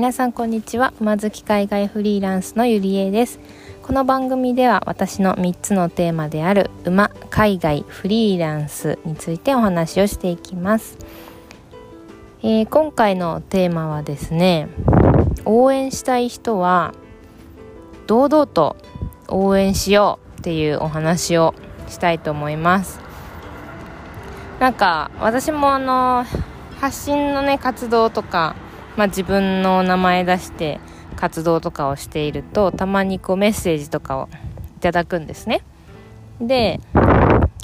皆さんこんにちは。馬好き海外フリーランスのゆりえです。この番組では私の3つのテーマである馬海外フリーランスについてお話をしていきます、えー、今回のテーマはですね応援したい人は堂々と応援しようっていうお話をしたいと思います。なんか私もあの発信のね活動とか、まあ、自分の名前出して活動とかをしているとたまにこうメッセージとかをいただくんですね。で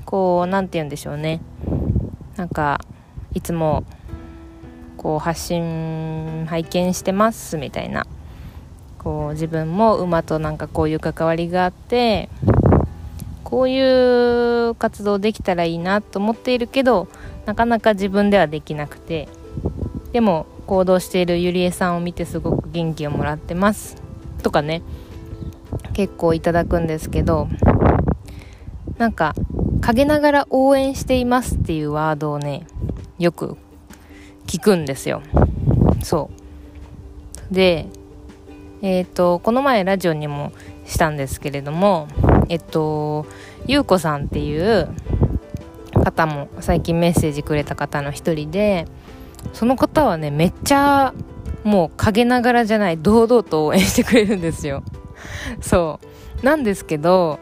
こう何て言うんでしょうね。なんかいつもこう発信拝見してますみたいな。こう自分も馬となんかこういう関わりがあってこういう活動できたらいいなと思っているけどなかなか自分ではできなくて。でも行動しているゆりえさんを見てすごく元気をもらってます。とかね。結構いただくんですけどなんか陰ながら応援していますっていうワードをねよく聞くんですよ。そう。でえっ、ー、とこの前ラジオにもしたんですけれどもえっとゆうこさんっていう方も最近メッセージくれた方の一人でその方はねめっちゃもう陰ながらじゃない堂々と応援してくれるんですよ。そう。なんですけど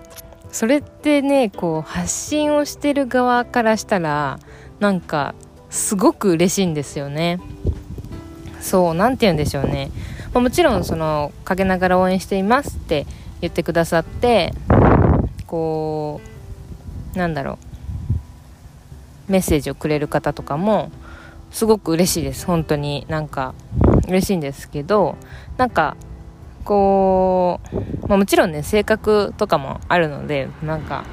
それってねこう発信をしてる側からしたらなんかすごく嬉しいんですよね。そう何て言うんでしょうね、まあ、もちろんその陰ながら応援していますって言ってくださってこうなんだろう。メッセージをくれる方とかもすごく嬉しいです。本当になんか嬉しいんですけどなんかこう、まあ、もちろんね性格とかもあるのでなんか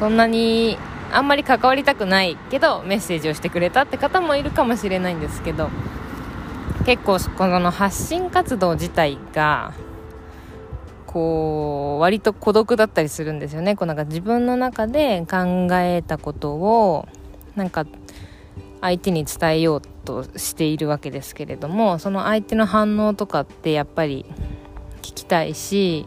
そんなにあんまり関わりたくないけどメッセージをしてくれたって方もいるかもしれないんですけど結構この発信活動自体がこう割と孤独だったりするんですよね。こうなんか自分の中で考えたことをなんか相手に伝えようとしているわけですけれどもその相手の反応とかってやっぱり聞きたいし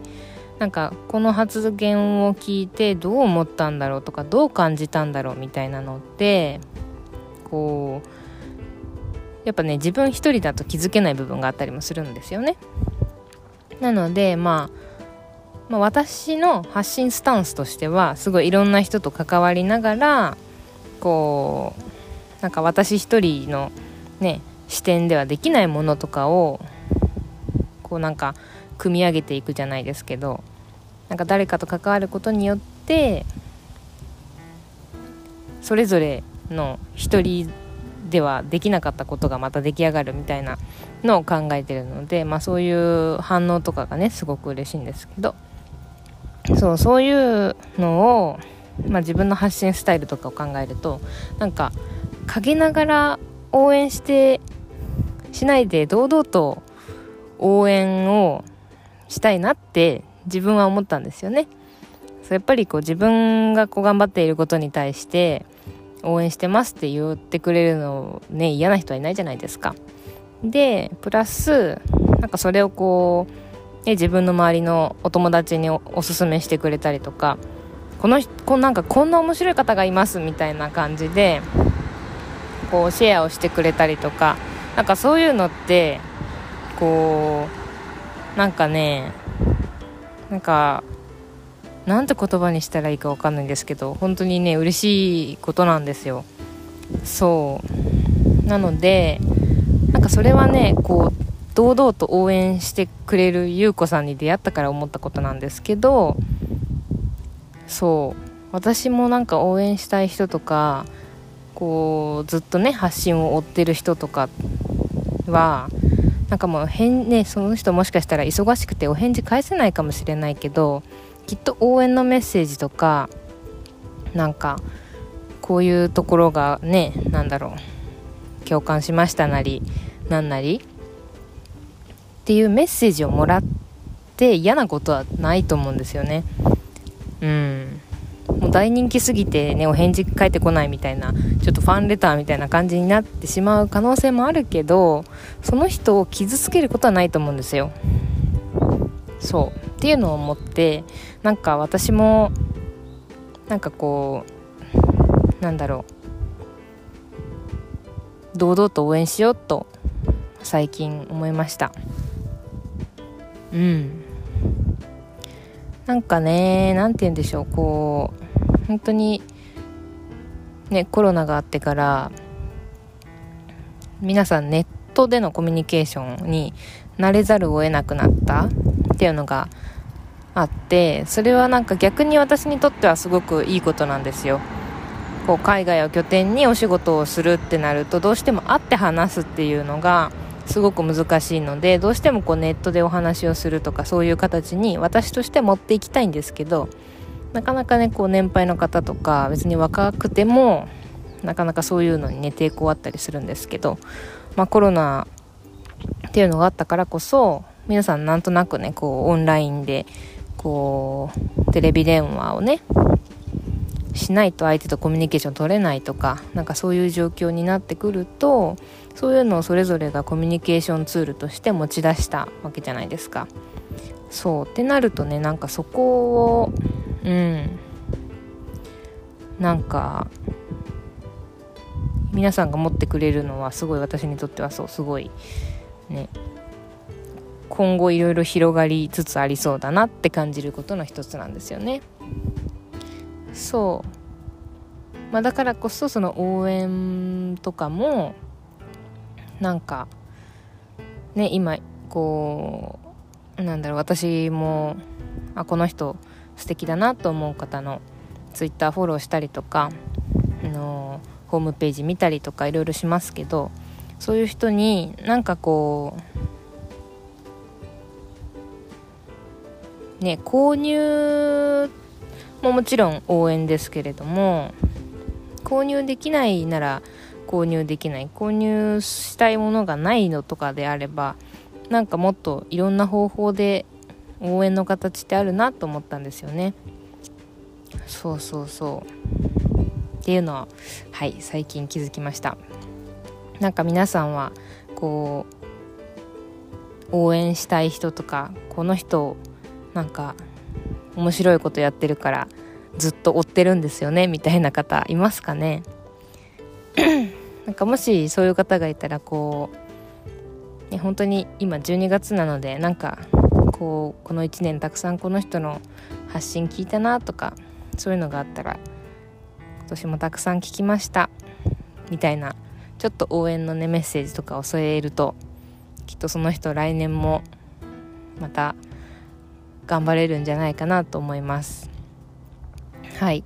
なんかこの発言を聞いてどう思ったんだろうとかどう感じたんだろうみたいなのってこうやっぱね自分一人だと気づけない部分があったりもするんですよね。なのでまあまあ、私の発信スタンスとしてはすごいいろんな人と関わりながらこうなんか私一人のね視点ではできないものとかをこうなんか組み上げていくじゃないですけどなんか誰かと関わることによってそれぞれの一人ではできなかったことがまた出来上がるみたいなのを考えてるので、まあ、そういう反応とかがねすごく嬉しいんですけどそうそういうのを、まあ、自分の発信スタイルとかを考えるとなんか陰ながら応援してしないで堂々と応援をしたいなって自分は思ったんですよね。そうやっぱりこう自分がこう頑張っていることに対して応援してますって言ってくれるのね嫌な人はいないじゃないですか。でプラスなんかそれをこうで自分の周りのお友達におすすめしてくれたりとかこのこなんかこんな面白い方がいますみたいな感じでこうシェアをしてくれたりとかなんかそういうのってこうなんかねなんかなんて言葉にしたらいいか分かんないんですけど本当にね嬉しいことなんですよ。そう。なのでなんかそれはねこう堂々と応援してくれる優子さんに出会ったから思ったことなんですけどそう。私もなんか応援したい人とかこうずっとね発信を追ってる人とかはなんかもう変ねその人もしかしたら忙しくてお返事返せないかもしれないけどきっと応援のメッセージとかなんかこういうところがね何だろう共感しましたなりなんなりっていうメッセージをもらって嫌なことはないと思うんですよね。うん。もう大人気すぎてねお返事返ってこないみたいなちょっとファンレターみたいな感じになってしまう可能性もあるけどその人を傷つけることはないと思うんですよ。そう。っていうのを思ってなんか私もなんかこうなんだろう。堂々と応援しようと最近思いました。うん。なんかね何て言うんでしょうこう本当にねコロナがあってから皆さんネットでのコミュニケーションに慣れざるを得なくなったっていうのがあってそれはなんか逆に私にとってはすごくいいことなんですよ。こう海外を拠点にお仕事をするってなるとどうしても会って話すっていうのがすごく難しいのでどうしてもこうネットでお話をするとかそういう形に私として持っていきたいんですけどなかなかねこう年配の方とか別に若くてもなかなかそういうのにね抵抗あったりするんですけど、まあ、コロナっていうのがあったからこそ皆さんなんとなくねこうオンラインでこうテレビ電話をねしないと相手とコミュニケーション取れないとかなんかそういう状況になってくるとそういうのをそれぞれがコミュニケーションツールとして持ち出したわけじゃないですか。そうってなるとねなんかそこをうん。なんか皆さんが持ってくれるのはすごい私にとってはそうすごいね。今後いろいろ広がりつつありそうだなって感じることの一つなんですよね。そう、まあ、だからこそその応援とかもなんかね今こうなんだろう私もあこの人素敵だなと思う方のツイッターフォローしたりとかあのホームページ見たりとかいろいろしますけどそういう人になんかこうね購入ってももちろん応援ですけれども購入できないなら購入できない購入したいものがないのとかであればなんかもっといろんな方法で応援の形ってあるなと思ったんですよね。そうそうそう。っていうのははい最近気づきました。なんか皆さんはこう応援したい人とかこの人なんか面白いことやってるからずっと追ってるんですよねみたいな方いますかね？なんかもしそういう方がいたらこう、ね、本当に今12月なのでなんかこうこの1年たくさんこの人の発信聞いたなとかそういうのがあったら今年もたくさん聞きましたみたいなちょっと応援のねメッセージとかを添えるときっとその人来年もまた頑張れるんじゃないかなと思います。はい。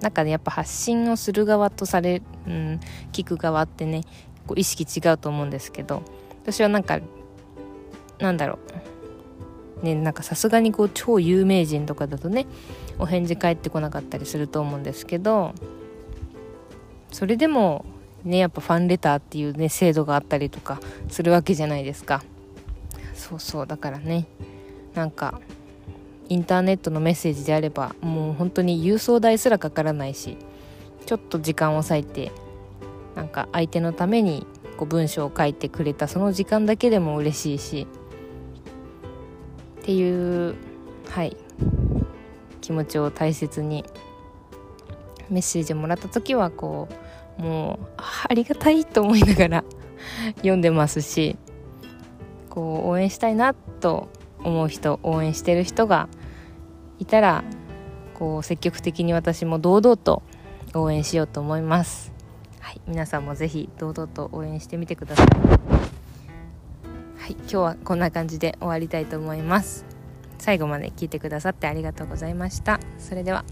なんかねやっぱ発信をする側とされ、うん、聞く側ってねこう意識違うと思うんですけど私はなんかなんだろう。ねなんかさすがにこう超有名人とかだとねお返事返ってこなかったりすると思うんですけどそれでもねやっぱファンレターっていうね制度があったりとかするわけじゃないですか。そうそうだからねなんかインターネットのメッセージであればもう本当に郵送代すらかからないしちょっと時間を割いてなんか相手のためにこう文章を書いてくれたその時間だけでも嬉しいしっていうはい気持ちを大切にメッセージをもらった時はこうもうありがたいと思いながら読んでますしこう応援したいなと思う人応援してる人がいたらこう積極的に私も堂々と応援しようと思います、はい、皆さんも是非堂々と応援してみてください。はい今日はこんな感じで終わりたいと思います。最後まで聞いてくださってありがとうございました。それでは。